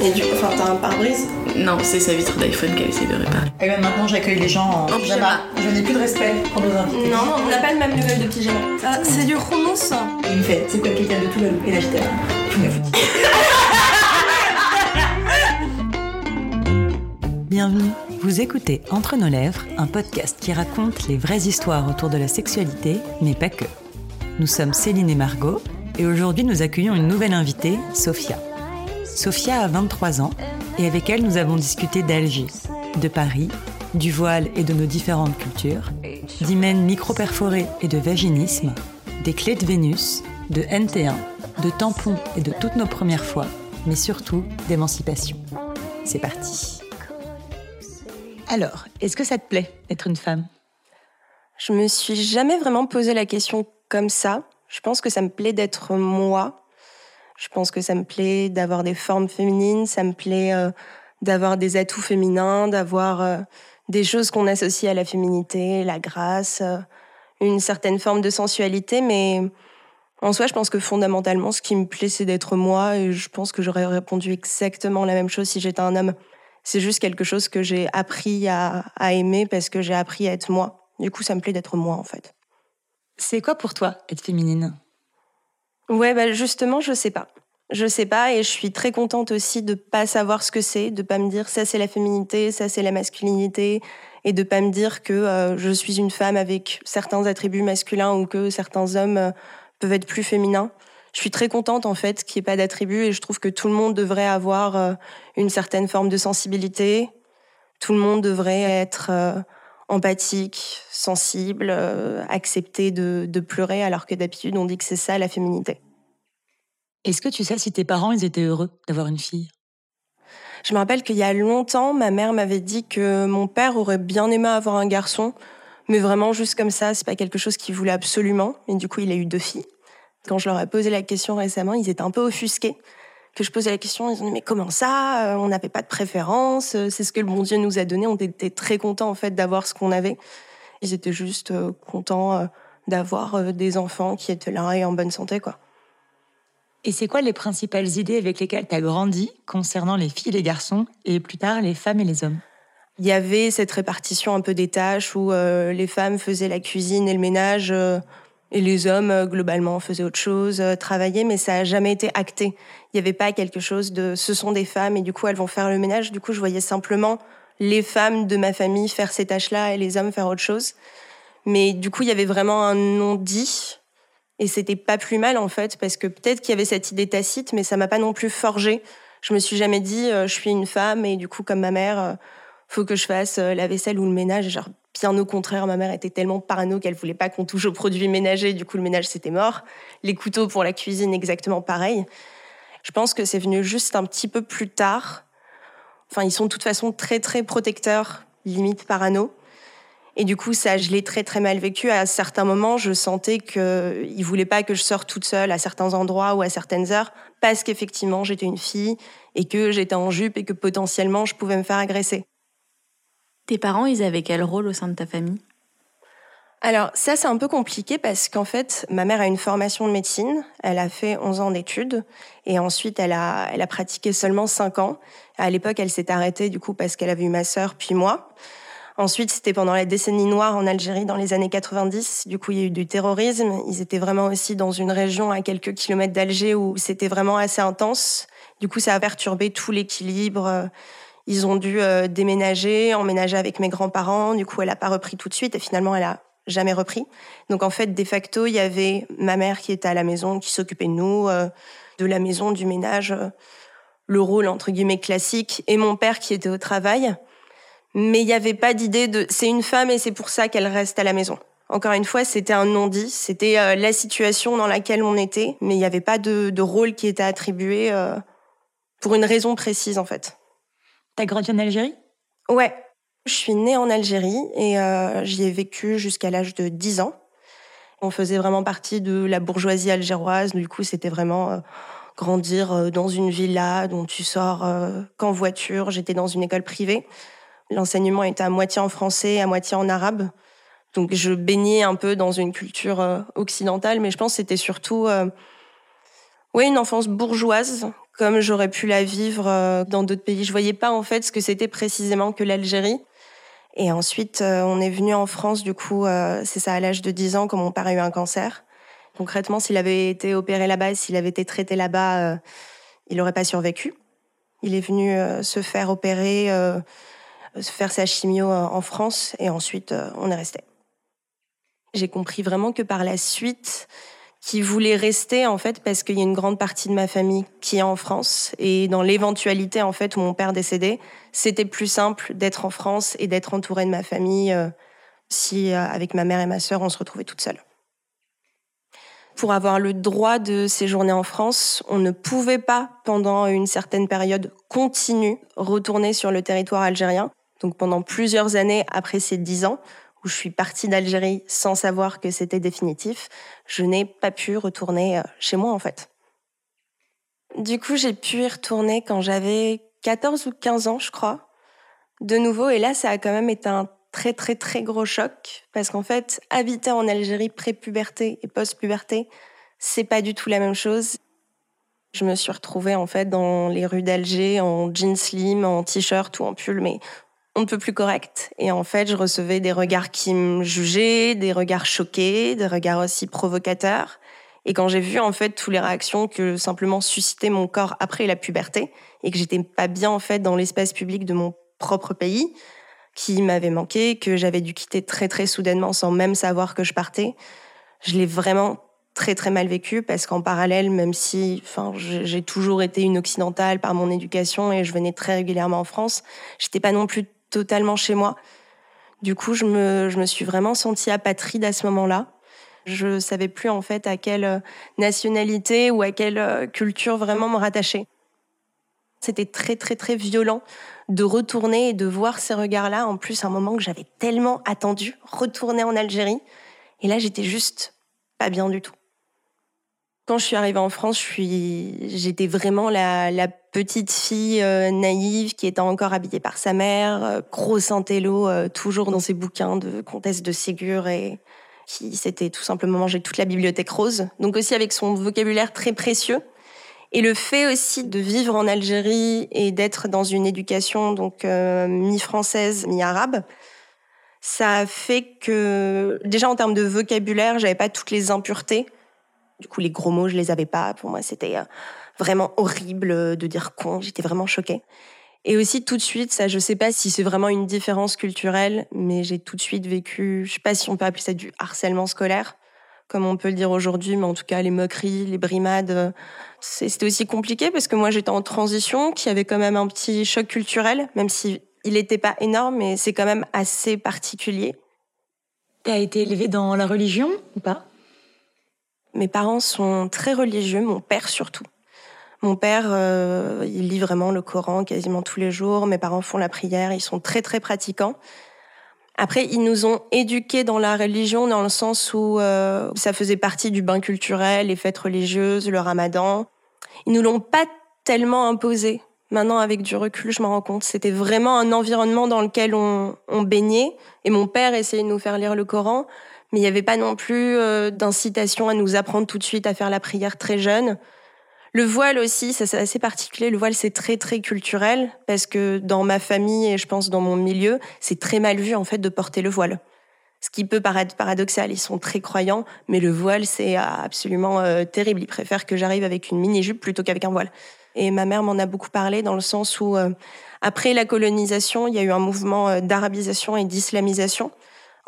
Et du coup, enfin, t'as un pare-brise Non, c'est sa vitre d'iPhone qu'elle essaie de réparer. Et bien maintenant, j'accueille les gens en En pyjama. Je n'ai plus de respect pour nos invités. Non, non, on n'a pas le même level de pyjama. Ah, c'est du hummus. Il me fait, c'est quoi le de tout la Et là, j'étais là. Je me fous. Bienvenue. Vous écoutez Entre nos lèvres, un podcast qui raconte les vraies histoires autour de la sexualité, mais pas que. Nous sommes Céline et Margot, et aujourd'hui nous accueillons une nouvelle invitée, Sophia. Sophia a 23 ans, et avec elle nous avons discuté d'Alger, de Paris, du voile et de nos différentes cultures, d'hymen micro-perforés et de vaginisme, des clés de Vénus, de NT1, de tampons et de toutes nos premières fois, mais surtout d'émancipation. C'est parti. Alors, est-ce que ça te plaît d'être une femme? Je me suis jamais vraiment posé la question comme ça. Je pense que ça me plaît d'être moi. Je pense que ça me plaît d'avoir des formes féminines, ça me plaît euh, d'avoir des atouts féminins, d'avoir euh, des choses qu'on associe à la féminité, la grâce, euh, une certaine forme de sensualité. Mais en soi, je pense que fondamentalement, ce qui me plaît, c'est d'être moi. Et je pense que j'aurais répondu exactement la même chose si j'étais un homme. C'est juste quelque chose que j'ai appris à, à aimer parce que j'ai appris à être moi. Du coup, ça me plaît d'être moi, en fait. C'est quoi pour toi être féminine? Ouais, bah justement, je sais pas. Je sais pas et je suis très contente aussi de pas savoir ce que c'est, de pas me dire ça c'est la féminité, ça c'est la masculinité et de pas me dire que euh, je suis une femme avec certains attributs masculins ou que certains hommes euh, peuvent être plus féminins. Je suis très contente en fait qu'il n'y ait pas d'attributs et je trouve que tout le monde devrait avoir euh, une certaine forme de sensibilité. Tout le monde devrait être empathique, sensible, euh, accepter de, de pleurer alors que d'habitude on dit que c'est ça la féminité. Est-ce que tu sais si tes parents ils étaient heureux d'avoir une fille? Je me rappelle qu'il y a longtemps, ma mère m'avait dit que mon père aurait bien aimé avoir un garçon, mais vraiment juste comme ça, c'est pas quelque chose qu'il voulait absolument. Et du coup, il a eu deux filles. Quand je leur ai posé la question récemment, ils étaient un peu offusqués que je posais la question. Ils ont dit mais comment ça Euh, On n'avait pas de préférence. euh, C'est ce que le bon Dieu nous a donné. On était très contents en fait d'avoir ce qu'on avait. Ils étaient juste euh, contents d'avoir des enfants qui étaient là et en bonne santé quoi. Et c'est quoi les principales idées avec lesquelles tu as grandi concernant les filles et les garçons, et plus tard les femmes et les hommes? Il y avait cette répartition un peu des tâches où euh, les femmes faisaient la cuisine et le ménage euh, et les hommes euh, globalement faisaient autre chose, euh, travaillaient, mais ça a jamais été acté. Il n'y avait pas quelque chose de ce sont des femmes et du coup elles vont faire le ménage. Du coup je voyais simplement les femmes de ma famille faire ces tâches-là et les hommes faire autre chose. Mais du coup il y avait vraiment un non-dit et c'était pas plus mal en fait parce que peut-être qu'il y avait cette idée tacite, mais ça m'a pas non plus forgé. Je me suis jamais dit euh, je suis une femme et du coup comme ma mère faut que je fasse euh, la vaisselle ou le ménage. Genre, bien au contraire, ma mère était tellement parano qu'elle voulait pas qu'on touche aux produits ménagers. Du coup, le ménage, c'était mort. Les couteaux pour la cuisine, exactement pareil. Je pense que c'est venu juste un petit peu plus tard. Enfin, ils sont de toute façon très, très protecteurs, limite parano. Et du coup, ça, je l'ai très, très mal vécu. À certains moments, je sentais qu'ils voulaient pas que je sorte toute seule à certains endroits ou à certaines heures parce qu'effectivement, j'étais une fille et que j'étais en jupe et que potentiellement, je pouvais me faire agresser. Tes parents, ils avaient quel rôle au sein de ta famille? Alors ça c'est un peu compliqué parce qu'en fait ma mère a une formation de médecine, elle a fait 11 ans d'études et ensuite elle a elle a pratiqué seulement 5 ans. À l'époque elle s'est arrêtée du coup parce qu'elle avait eu ma sœur puis moi. Ensuite c'était pendant la décennie noire en Algérie dans les années 90, du coup il y a eu du terrorisme, ils étaient vraiment aussi dans une région à quelques kilomètres d'Alger où c'était vraiment assez intense. Du coup ça a perturbé tout l'équilibre ils ont dû euh, déménager, emménager avec mes grands-parents. Du coup, elle a pas repris tout de suite et finalement, elle a jamais repris. Donc en fait, de facto, il y avait ma mère qui était à la maison, qui s'occupait de nous, euh, de la maison, du ménage, euh, le rôle entre guillemets classique, et mon père qui était au travail. Mais il n'y avait pas d'idée de c'est une femme et c'est pour ça qu'elle reste à la maison. Encore une fois, c'était un non-dit, c'était euh, la situation dans laquelle on était, mais il n'y avait pas de, de, rôle qui était attribué euh, pour une raison précise en fait. T'as grandi en Algérie? Ouais. Je suis née en Algérie et euh, j'y ai vécu jusqu'à l'âge de 10 ans. On faisait vraiment partie de la bourgeoisie algéroise. Du coup, c'était vraiment euh, grandir euh, dans une villa dont tu sors qu'en voiture. J'étais dans une école privée. L'enseignement était à moitié en français, à moitié en arabe. Donc, je baignais un peu dans une culture occidentale, mais je pense que c'était surtout ouais, une enfance bourgeoise comme j'aurais pu la vivre euh, dans d'autres pays. Je voyais pas en fait ce que c'était précisément que l'Algérie. Et ensuite, euh, on est venu en France, du coup, euh, c'est ça, à l'âge de 10 ans, quand mon père a eu un cancer. Concrètement, s'il avait été opéré là-bas, s'il avait été traité là-bas, il n'aurait pas survécu. Il est venu se faire opérer, se faire sa chimio en France, et ensuite, on est resté. J'ai compris vraiment que par la suite, qui voulait rester en fait parce qu'il y a une grande partie de ma famille qui est en France et dans l'éventualité en fait où mon père décédait, c'était plus simple d'être en France et d'être entourée de ma famille euh, si euh, avec ma mère et ma sœur on se retrouvait toute seule. Pour avoir le droit de séjourner en France, on ne pouvait pas pendant une certaine période continue retourner sur le territoire algérien. Donc pendant plusieurs années après ces dix ans, où je suis partie d'Algérie sans savoir que c'était définitif, je n'ai pas pu retourner euh, chez moi en fait. Du coup, j'ai pu y retourner quand j'avais 14 ou 15 ans, je crois, de nouveau. Et là, ça a quand même été un très très très gros choc parce qu'en fait, habiter en Algérie pré-puberté et post-puberté, c'est pas du tout la même chose. Je me suis retrouvée en fait dans les rues d'Alger en jeans slim, en t-shirt ou en pull, mais on ne peut plus correct. Et en fait, je recevais des regards qui me jugeaient, des regards choqués, des regards aussi provocateurs. Et quand j'ai vu en fait toutes les réactions que simplement suscitait mon corps après la puberté et que j'étais pas bien en fait dans l'espace public de mon propre pays, qui m'avait manqué, que j'avais dû quitter très très soudainement sans même savoir que je partais, je l'ai vraiment très très mal vécu parce qu'en parallèle, même si, enfin, j'ai toujours été une occidentale par mon éducation et je venais très régulièrement en France, j'étais pas non plus totalement chez moi. Du coup, je me, je me suis vraiment sentie apatride à ce moment-là. Je savais plus en fait à quelle euh, nationalité ou à quelle euh, culture vraiment me rattacher. C'était très très très violent de retourner et de voir ces regards-là. En plus, un moment que j'avais tellement attendu, retourner en Algérie. Et là, j'étais juste pas bien du tout. Quand je suis arrivée en France, j'étais vraiment la, la petite fille euh, naïve qui était encore habillée par sa mère, euh, gros intello, euh, toujours dans ses bouquins de comtesse de Ségur et qui s'était tout simplement mangé toute la bibliothèque rose. Donc aussi avec son vocabulaire très précieux. Et le fait aussi de vivre en Algérie et d'être dans une éducation donc mi-française, mi-arabe, ça a fait que déjà en termes de vocabulaire, j'avais pas toutes les impuretés du coup, les gros mots, je les avais pas. Pour moi, c'était euh, vraiment horrible de dire con. J'étais vraiment choquée. Et aussi tout de suite, ça, je sais pas si c'est vraiment une différence culturelle, mais j'ai tout de suite vécu, je sais pas si on peut appeler ça du harcèlement scolaire, comme on peut le dire aujourd'hui, mais en tout cas les moqueries, les brimades, euh, c'était aussi compliqué parce que moi j'étais en transition, qui avait quand même un petit choc culturel, même si il n'était pas énorme, mais c'est quand même assez particulier. Tu as été élevée dans la religion ou pas? Mes parents sont très religieux, mon père surtout. Mon père, euh, il lit vraiment le Coran quasiment tous les jours. Mes parents font la prière, ils sont très très pratiquants. Après, ils nous ont éduqués dans la religion dans le sens où euh, ça faisait partie du bain culturel, les fêtes religieuses, le ramadan. Ils nous l'ont pas tellement imposé. Maintenant, avec du recul, je me rends compte. C'était vraiment un environnement dans lequel on, on baignait. Et mon père essayait de nous faire lire le Coran mais il n'y avait pas non plus euh, d'incitation à nous apprendre tout de suite à faire la prière très jeune. Le voile aussi, ça c'est assez particulier. Le voile c'est très très culturel parce que dans ma famille et je pense dans mon milieu, c'est très mal vu en fait de porter le voile. Ce qui peut paraître paradoxal, ils sont très croyants, mais le voile c'est absolument euh, terrible. Ils préfèrent que j'arrive avec une mini jupe plutôt qu'avec un voile. Et ma mère m'en a beaucoup parlé dans le sens où euh, après la colonisation, il y a eu un mouvement d'arabisation et d'islamisation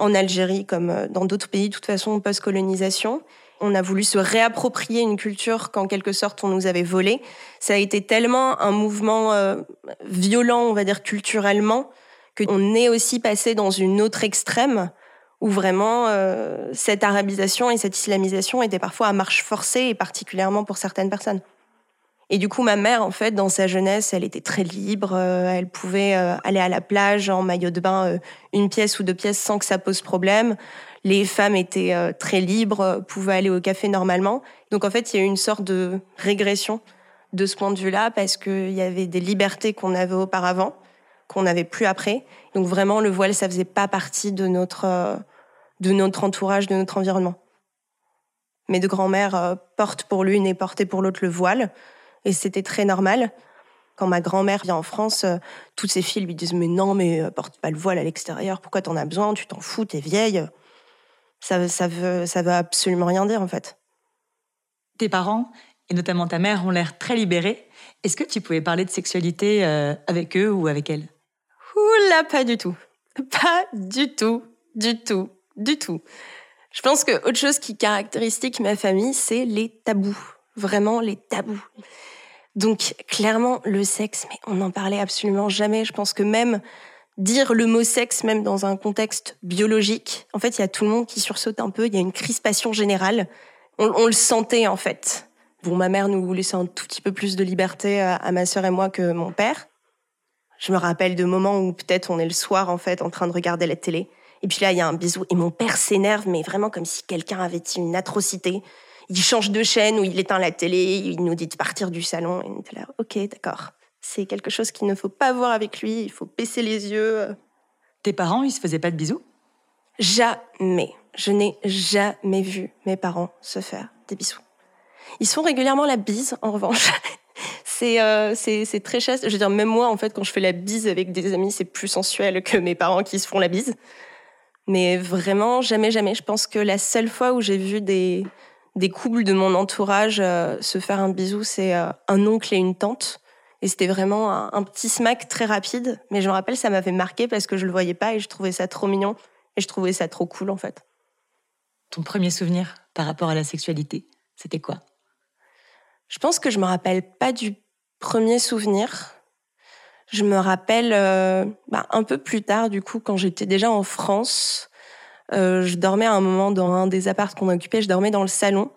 en Algérie comme euh, dans d'autres pays, de toute façon, post-colonisation. On a voulu se réapproprier une culture qu'en quelque sorte on nous avait volée. Ça a été tellement un mouvement euh, violent, on va dire culturellement, qu'on est aussi passé dans une autre extrême où vraiment euh, cette arabisation et cette islamisation étaient parfois à marche forcée, et particulièrement pour certaines personnes. Et du coup, ma mère, en fait, dans sa jeunesse, elle était très libre. Euh, elle pouvait euh, aller à la plage en maillot de bain, euh, une pièce ou deux pièces sans que ça pose problème. Les femmes étaient très libres, pouvaient aller au café normalement. Donc, en fait, il y a eu une sorte de régression de ce point de vue-là parce qu'il y avait des libertés qu'on avait auparavant, qu'on n'avait plus après. Donc, vraiment, le voile, ça faisait pas partie de notre, de notre entourage, de notre environnement. Mes deux grands-mères portent pour l'une et portaient pour l'autre le voile. Et c'était très normal. Quand ma grand-mère vient en France, euh, toutes ses filles lui disent mais non mais euh, porte pas le voile à l'extérieur, pourquoi t'en as besoin, tu t'en fous, t'es vieille. Ça, ça veut ça veut absolument rien dire en fait. Tes parents et notamment ta mère ont l'air très libérés. Est-ce que tu pouvais parler de sexualité euh, avec eux ou avec elles? Oula, pas du tout. Pas du tout, du tout, du tout. Je pense que autre chose qui caractéristique ma famille, c'est les tabous. Vraiment les tabous. Donc clairement, le sexe, mais on n'en parlait absolument jamais. Je pense que même dire le mot sexe, même dans un contexte biologique, en fait, il y a tout le monde qui sursaute un peu. Il y a une crispation générale. On, le sentait en fait. Bon, ma mère nous laissait un tout petit peu plus de liberté à, à ma sœur et moi que mon père. Je me rappelle de moments où peut-être on est le soir en fait en train de regarder la télé. Et puis là, il y a un bisou et mon père s'énerve, mais vraiment comme si quelqu'un avait dit une atrocité. Il change de chaîne ou il éteint la télé, il nous dit de partir du salon. Et on était là, ok, d'accord. C'est quelque chose qu'il ne faut pas voir avec lui, il faut baisser les yeux. Tes parents, ils se faisaient pas de bisous? Jamais. Je n'ai jamais vu mes parents se faire des bisous. Ils se font régulièrement la bise, en revanche. c'est euh, c'est c'est très chaste. Je veux dire, même moi, en fait, quand je fais la bise avec des amis, c'est plus sensuel que mes parents qui se font la bise. Mais vraiment, jamais, jamais. Je pense que la seule fois où j'ai vu des, des couples de mon entourage euh, se faire un bisou, c'est euh, un oncle et une tante. Et c'était vraiment un, un petit smack très rapide. Mais je me rappelle, ça m'avait marqué parce que je le voyais pas et je trouvais ça trop mignon. Et je trouvais ça trop cool, en fait. Ton premier souvenir par rapport à la sexualité, c'était quoi? Je pense que je me rappelle pas du premier souvenir. Je me rappelle euh, bah, un peu plus tard, du coup, quand j'étais déjà en France. Euh, je dormais à un moment dans un des apparts qu'on occupait, je dormais dans le salon.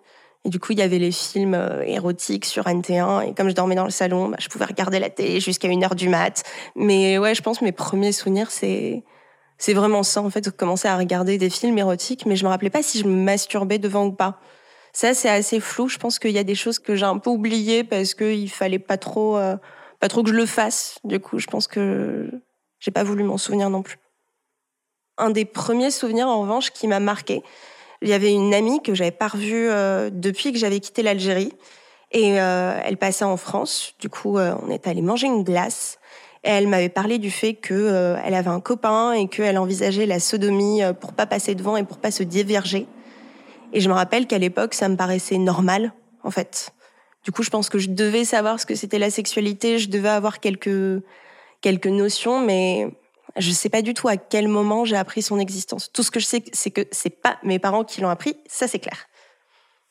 Et du coup, il y avait les films euh, érotiques sur NT1. Et comme je dormais dans le salon, bah, je pouvais regarder la télé jusqu'à une heure du mat. Mais ouais, je pense que mes premiers souvenirs, c'est c'est vraiment ça, en fait, de commencer à regarder des films érotiques. Mais je me rappelais pas si je me masturbais devant ou pas. Ça, c'est assez flou. Je pense qu'il y a des choses que j'ai un peu oubliées parce qu'il fallait pas trop, euh, pas trop que je le fasse. Du coup, je pense que j'ai pas voulu m'en souvenir non plus. Un des premiers souvenirs, en revanche, qui m'a marqué, il y avait une amie que j'avais pas revue euh, depuis que j'avais quitté l'Algérie. Et euh, elle passait en France. Du coup, euh, on est allé manger une glace. Et elle m'avait parlé du fait que euh, elle avait un copain et qu'elle envisageait la sodomie euh, pour pas passer devant et pour pas se déverger. Et je me rappelle qu'à l'époque, ça me paraissait normal, en fait. Du coup, je pense que je devais savoir ce que c'était la sexualité. Je devais avoir quelques quelques notions, mais je sais pas du tout à quel moment j'ai appris son existence. Tout ce que je sais, c'est que c'est pas mes parents qui l'ont appris. Ça, c'est clair.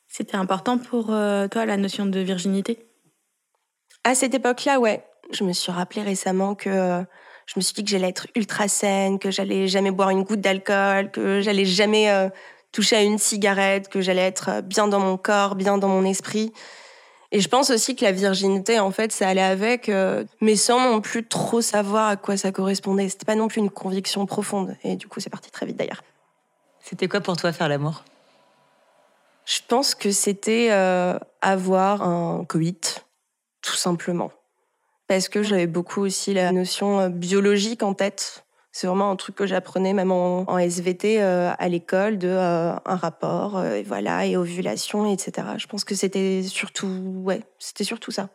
C'était important pour euh, toi la notion de virginité? À cette époque-là, ouais. Je me suis rappelé récemment que euh, je me suis dit que j'allais être ultra saine, que j'allais jamais boire une goutte d'alcool, que j'allais jamais euh, toucher à une cigarette, que j'allais être bien dans mon corps, bien dans mon esprit. Et je pense aussi que la virginité, en fait, ça allait avec, euh, mais sans non plus trop savoir à quoi ça correspondait. C'était pas non plus une conviction profonde. Et du coup, c'est parti très vite d'ailleurs. C'était quoi pour toi faire l'amour? Je pense que c'était euh, avoir un coït, tout simplement. Parce que j'avais beaucoup aussi la notion euh, biologique en tête. C'est vraiment un truc que j'apprenais même en, en SVT euh, à l'école de euh, un rapport, euh, et voilà, et ovulation, etc. Je pense que c'était surtout, ouais, c'était surtout ça.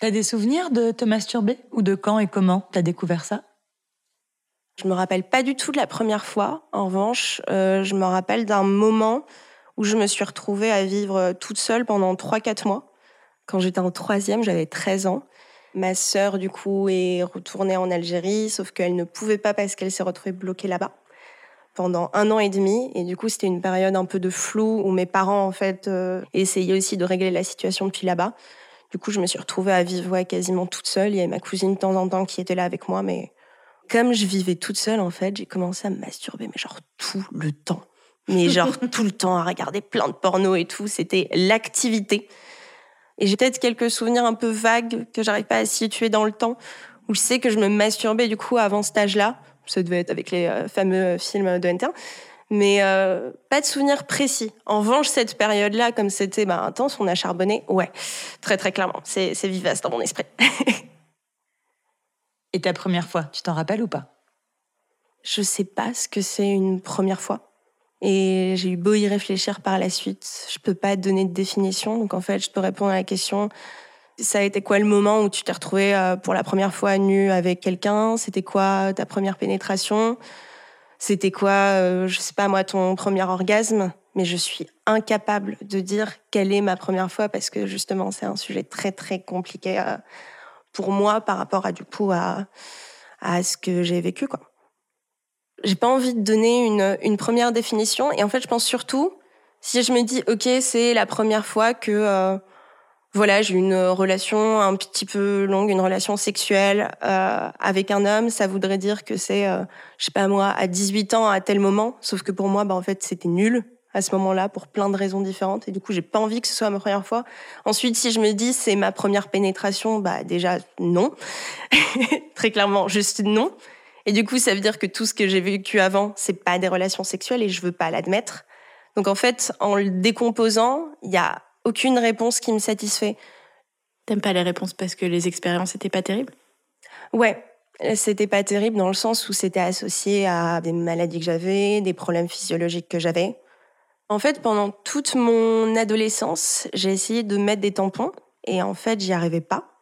T'as des souvenirs de te masturber Ou de quand et comment t'as découvert ça? Je me rappelle pas du tout de la première fois. En revanche, je me rappelle d'un moment où je me suis retrouvée à vivre toute seule pendant 3-4 mois. Quand j'étais en troisième, j'avais 13 ans. Ma sœur, du coup, est retournée en Algérie, sauf qu'elle ne pouvait pas parce qu'elle s'est retrouvée bloquée là-bas pendant un an et demi. Et du coup, c'était une période un peu de flou où mes parents, en fait, euh, essayaient aussi de régler la situation depuis là-bas. Du coup, je me suis retrouvée à vivre ouais, quasiment toute seule. Il y avait ma cousine de temps en temps qui était là avec moi, mais comme je vivais toute seule, en fait, j'ai commencé à me masturber, mais genre tout le temps. Mais genre tout le temps à regarder plein de porno et tout. C'était l'activité. Et j'ai peut-être quelques souvenirs un peu vagues que j'arrive pas à situer dans le temps, où je sais que je me masturbais du coup avant cet âge-là. Ça devait être avec les euh, fameux films de NT1. Mais euh, pas de souvenirs précis. En revanche, cette période-là, comme c'était bah, intense, on a charbonné, ouais, très très clairement. C'est c'est vivace dans mon esprit. Et ta première fois, tu t'en rappelles ou pas? Je sais pas ce que c'est une première fois. Et j'ai eu beau y réfléchir par la suite, je peux pas donner de définition. Donc en fait, je peux répondre à la question ça a été quoi le moment où tu t'es retrouvé euh, pour la première fois nu avec quelqu'un? C'était quoi ta première pénétration? C'était quoi, euh, je sais pas moi, ton premier orgasme? Mais je suis incapable de dire quelle est ma première fois parce que justement, c'est un sujet très très compliqué euh, pour moi par rapport à du coup à, à ce que j'ai vécu quoi. J'ai pas envie de donner une, une première définition et en fait, je pense surtout si je me dis ok, c'est la première fois que voilà, j'ai une relation un petit peu longue, une relation sexuelle euh, avec un homme, ça voudrait dire que c'est, euh, je sais pas moi, à 18 ans à tel moment. Sauf que pour moi, bah en fait, c'était nul à ce moment-là pour plein de raisons différentes. Et du coup, j'ai pas envie que ce soit ma première fois. Ensuite, si je me dis c'est ma première pénétration, bah déjà non, très clairement, juste non. Et du coup, ça veut dire que tout ce que j'ai vécu avant, c'est pas des relations sexuelles et je veux pas l'admettre. Donc en fait, en le décomposant, il y a aucune réponse qui me satisfait. T'aimes pas les réponses parce que les expériences étaient pas terribles? Ouais, c'était pas terrible dans le sens où c'était associé à des maladies que j'avais, des problèmes physiologiques que j'avais. En fait, pendant toute mon adolescence, j'ai essayé de mettre des tampons et en fait, j'y arrivais pas.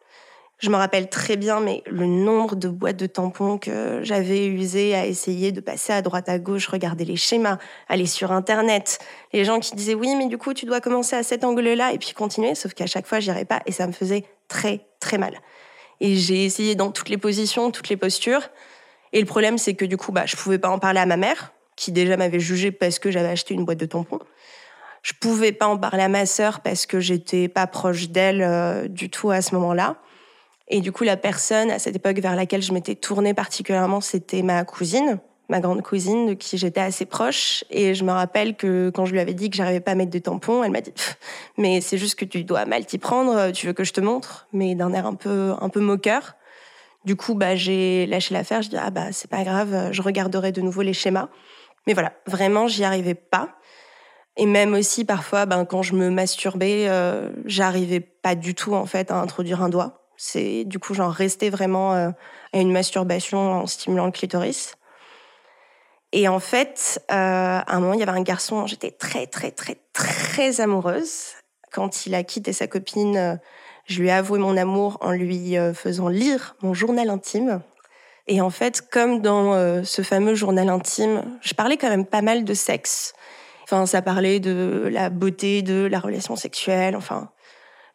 Je me rappelle très bien, mais le nombre de boîtes de tampons que j'avais usées à essayer de passer à droite à gauche, regarder les schémas, aller sur Internet. Les gens qui disaient oui, mais du coup, tu dois commencer à cet angle-là et puis continuer. Sauf qu'à chaque fois, j'y arrivais pas et ça me faisait très, très mal. Et j'ai essayé dans toutes les positions, toutes les postures. Et le problème, c'est que du coup, bah, je pouvais pas en parler à ma mère, qui déjà m'avait jugé parce que j'avais acheté une boîte de tampons. Je pouvais pas en parler à ma sœur parce que j'étais pas proche d'elle euh, du tout à ce moment-là. Et du coup, la personne à cette époque vers laquelle je m'étais tournée particulièrement, c'était ma cousine, ma grande cousine, de qui j'étais assez proche. Et je me rappelle que quand je lui avais dit que j'arrivais pas à mettre de tampons, elle m'a dit "Mais c'est juste que tu dois mal t'y prendre. Tu veux que je te montre Mais d'un air un peu un peu moqueur. Du coup, bah j'ai lâché l'affaire. Je dis "Ah bah c'est pas grave, je regarderai de nouveau les schémas." Mais voilà, vraiment, j'y arrivais pas. Et même aussi parfois, ben, quand je me masturbais, euh, j'arrivais pas du tout en fait à introduire un doigt. C'est du coup genre rester vraiment euh, à une masturbation en stimulant le clitoris. Et en fait, euh, à un moment, il y avait un garçon, j'étais très, très, très, très amoureuse. Quand il a quitté sa copine, euh, je lui ai avoué mon amour en lui faisant lire mon journal intime. Et en fait, comme dans ce fameux journal intime, je parlais quand même pas mal de sexe. Enfin, ça parlait de la beauté de la relation sexuelle. Enfin,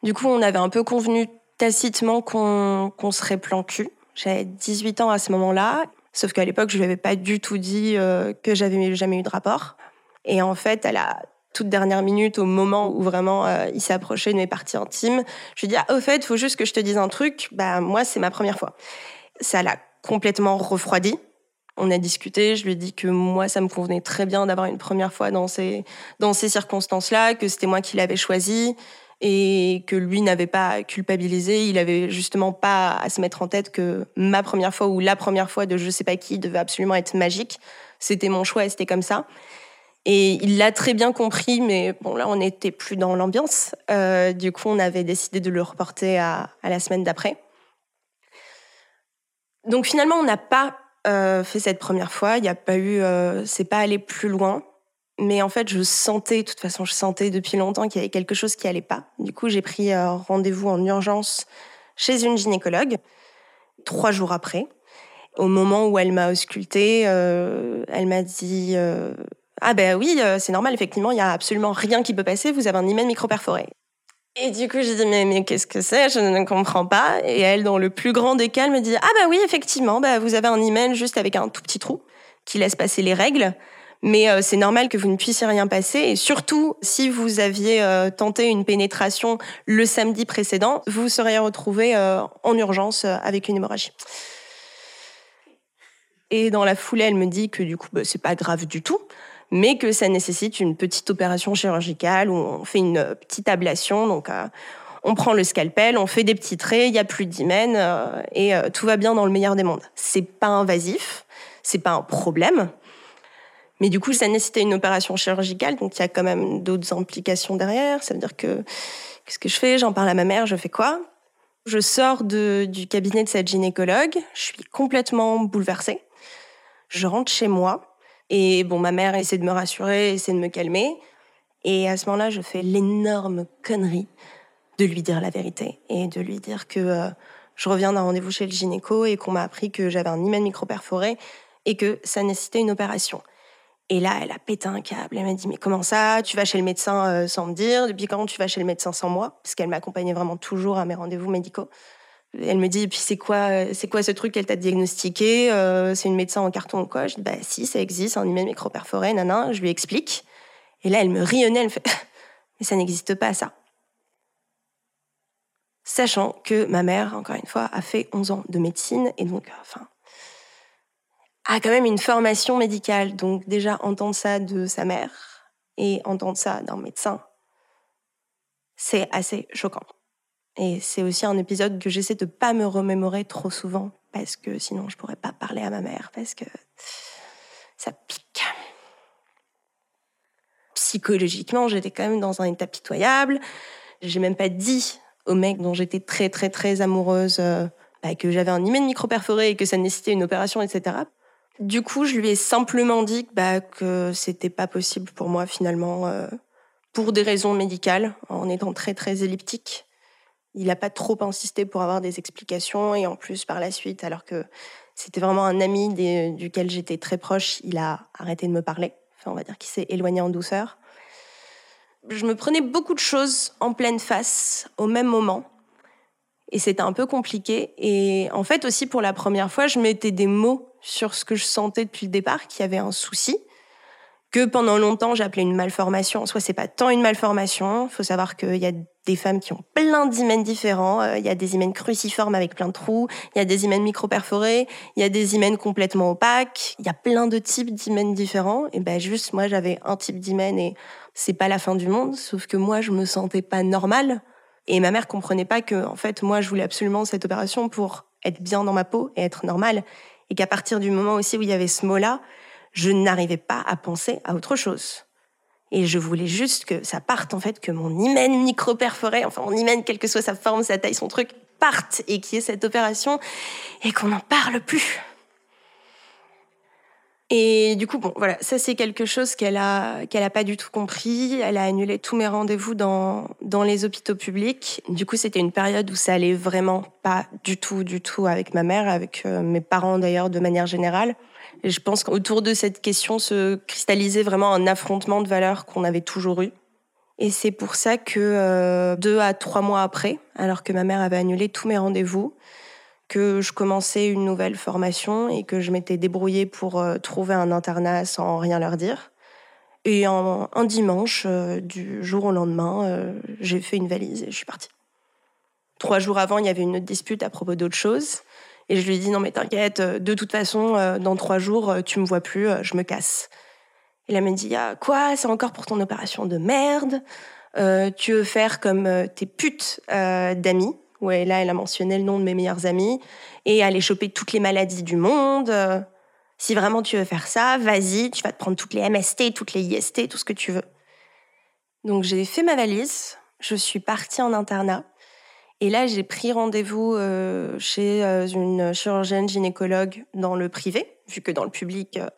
du coup, on avait un peu convenu tacitement qu'on serait plan cul. J'avais 18 ans à ce moment-là, sauf qu'à l'époque, je lui avais pas du tout dit euh, que j'avais jamais eu de rapport. Et en fait, à la toute dernière minute, au moment où vraiment euh, il s'est approché de mes parties intimes, je lui ai dit ah, au fait, faut juste que je te dise un truc. Bah moi, c'est ma première fois. Ça l'a complètement refroidi. On a discuté, je lui ai dit que moi, ça me convenait très bien d'avoir une première fois dans ces, dans ces circonstances-là, que c'était moi qui l'avais choisi, et que lui n'avait pas culpabilisé. Il avait justement pas à se mettre en tête que ma première fois ou la première fois de je sais pas qui devait absolument être magique. C'était mon choix c'était comme ça. Et il l'a très bien compris, mais bon là on n'était plus dans l'ambiance. Euh, du coup on avait décidé de le reporter à, la semaine d'après. Donc finalement on n'a pas euh, fait cette première fois. Il n'y a pas eu, euh, c'est pas allé plus loin. Mais en fait, je sentais, de toute façon, je sentais depuis longtemps qu'il y avait quelque chose qui allait pas. Du coup, j'ai pris euh, rendez-vous en urgence chez une gynécologue trois jours après. Au moment où elle m'a auscultée, euh, elle m'a dit euh, Ah ben oui, c'est normal, effectivement, il y a absolument rien qui peut passer, vous avez un hymen micro-perforé. Et du coup, j'ai dit Mais, qu'est-ce que c'est? Je ne comprends pas. Et elle, dans le plus grand des calmes, me dit Ah ben oui, effectivement, bah, vous avez un hymen juste avec un tout petit trou qui laisse passer les règles. Mais euh, c'est normal que vous ne puissiez rien passer. Et surtout, si vous aviez euh, tenté une pénétration le samedi précédent, vous seriez retrouvé euh, en urgence avec une hémorragie. Et dans la foulée, elle me dit que du coup, bah, c'est pas grave du tout, mais que ça nécessite une petite opération chirurgicale où on fait une petite ablation. Donc, on prend le scalpel, on fait des petits traits, il y a plus d'hymen et tout va bien dans le meilleur des mondes. C'est pas invasif, c'est pas un problème. Mais du coup, ça nécessitait une opération chirurgicale, donc il y a quand même d'autres implications derrière. Ça veut dire que qu'est-ce que je fais? J'en parle à ma mère, je fais quoi? Je sors du cabinet de cette gynécologue, je suis complètement bouleversée. Je rentre chez moi Et bon, ma mère essaie de me rassurer, essaie de me calmer. Et à ce moment-là, je fais l'énorme connerie de lui dire la vérité et de lui dire que euh, je reviens d'un rendez-vous chez le gynéco et qu'on m'a appris que j'avais un hymen micro-perforé et que ça nécessitait une opération. Et là, elle a pété un câble. Elle m'a dit, mais comment ça? Tu vas chez le médecin euh, sans me dire? Depuis quand tu vas chez le médecin sans moi? Parce qu'elle m'accompagnait vraiment toujours à mes rendez-vous médicaux. Elle me dit, et puis c'est quoi, euh, c'est quoi ce truc qu'elle t'a diagnostiqué? Euh, C'est une médecin en carton ou quoi? Je dis, bah si, ça existe, un hymen micro-perforé, nanan. Je lui explique. Et là, elle me rionnait, elle me fait, mais ça n'existe pas, ça. Sachant que ma mère, encore une fois, a fait 11 ans de médecine et donc, enfin, a quand même une formation médicale. Donc déjà, entendre ça de sa mère et entendre ça d'un médecin, c'est assez choquant. Et c'est aussi un épisode que j'essaie de pas me remémorer trop souvent parce que sinon je pourrais pas parler à ma mère parce que ça pique. Psychologiquement, j'étais quand même dans un état pitoyable. J'ai même pas dit au mec dont j'étais très très très amoureuse euh, bah, que j'avais un hymen micro-perforé et que ça nécessitait une opération, etc. Du coup, je lui ai simplement dit bah, que c'était pas possible pour moi finalement, euh, pour des raisons médicales, en étant très très elliptique. Il n'a pas trop insisté pour avoir des explications et en plus par la suite, alors que c'était vraiment un ami duquel j'étais très proche, il a arrêté de me parler. Enfin, on va dire qu'il s'est éloigné en douceur. Je me prenais beaucoup de choses en pleine face au même moment. Et c'était un peu compliqué. Et en fait, aussi, pour la première fois, je mettais des mots sur ce que je sentais depuis le départ, qu'il y avait un souci, que pendant longtemps j'appelais une malformation. En soi, c'est pas tant une malformation. Faut savoir qu'il y a des femmes qui ont plein d'hymens différents. Euh, il y a des hymens cruciformes avec plein de trous. Il y a des hymens micro-perforés. Il y a des hymens complètement opaques. Il y a plein de types d'hymens différents. Et ben juste, moi, j'avais un type d'hymen et c'est pas la fin du monde. Sauf que moi, je me sentais pas normale. Et ma mère comprenait pas que, en fait, moi, je voulais absolument cette opération pour être bien dans ma peau et être normale et qu'à partir du moment aussi où il y avait ce mot-là, je n'arrivais pas à penser à autre chose. Et je voulais juste que ça parte, en fait, que mon hymen micro-perforé, enfin mon hymen, quelle que soit sa forme, sa taille, son truc, parte et qu'il y ait cette opération et qu'on n'en parle plus. Et du coup, bon, voilà, ça c'est quelque chose qu'elle a qu'elle a pas du tout compris. Elle a annulé tous mes rendez-vous dans dans les hôpitaux publics. Du coup, c'était une période où ça allait vraiment pas du tout, du tout avec ma mère, avec euh, mes parents d'ailleurs de manière générale. Et je pense qu'autour de cette question se cristallisait vraiment un affrontement de valeurs qu'on avait toujours eu. Et c'est pour ça que euh, deux à trois mois après, alors que ma mère avait annulé tous mes rendez-vous, que je commençais une nouvelle formation et que je m'étais débrouillée pour euh, trouver un internat sans rien leur dire. Et un, dimanche, euh, du jour au lendemain, euh, j'ai fait une valise et je suis partie. Trois jours avant, il y avait une autre dispute à propos d'autre chose. Et je lui ai dit, non mais t'inquiète, de toute façon, dans trois jours, tu me vois plus, je me casse. Elle m'a dit, ah, quoi, c'est encore pour ton opération de merde? Tu veux faire comme tes putes d'amis? Ouais, là, elle a mentionné le nom de mes meilleurs amis et aller choper toutes les maladies du monde. Si vraiment tu veux faire ça, vas-y, tu vas te prendre toutes les MST, toutes les IST, tout ce que tu veux. Donc j'ai fait ma valise, je suis partie en internat et là j'ai pris rendez-vous euh, chez euh, une chirurgienne gynécologue dans le privé, vu que dans le public euh,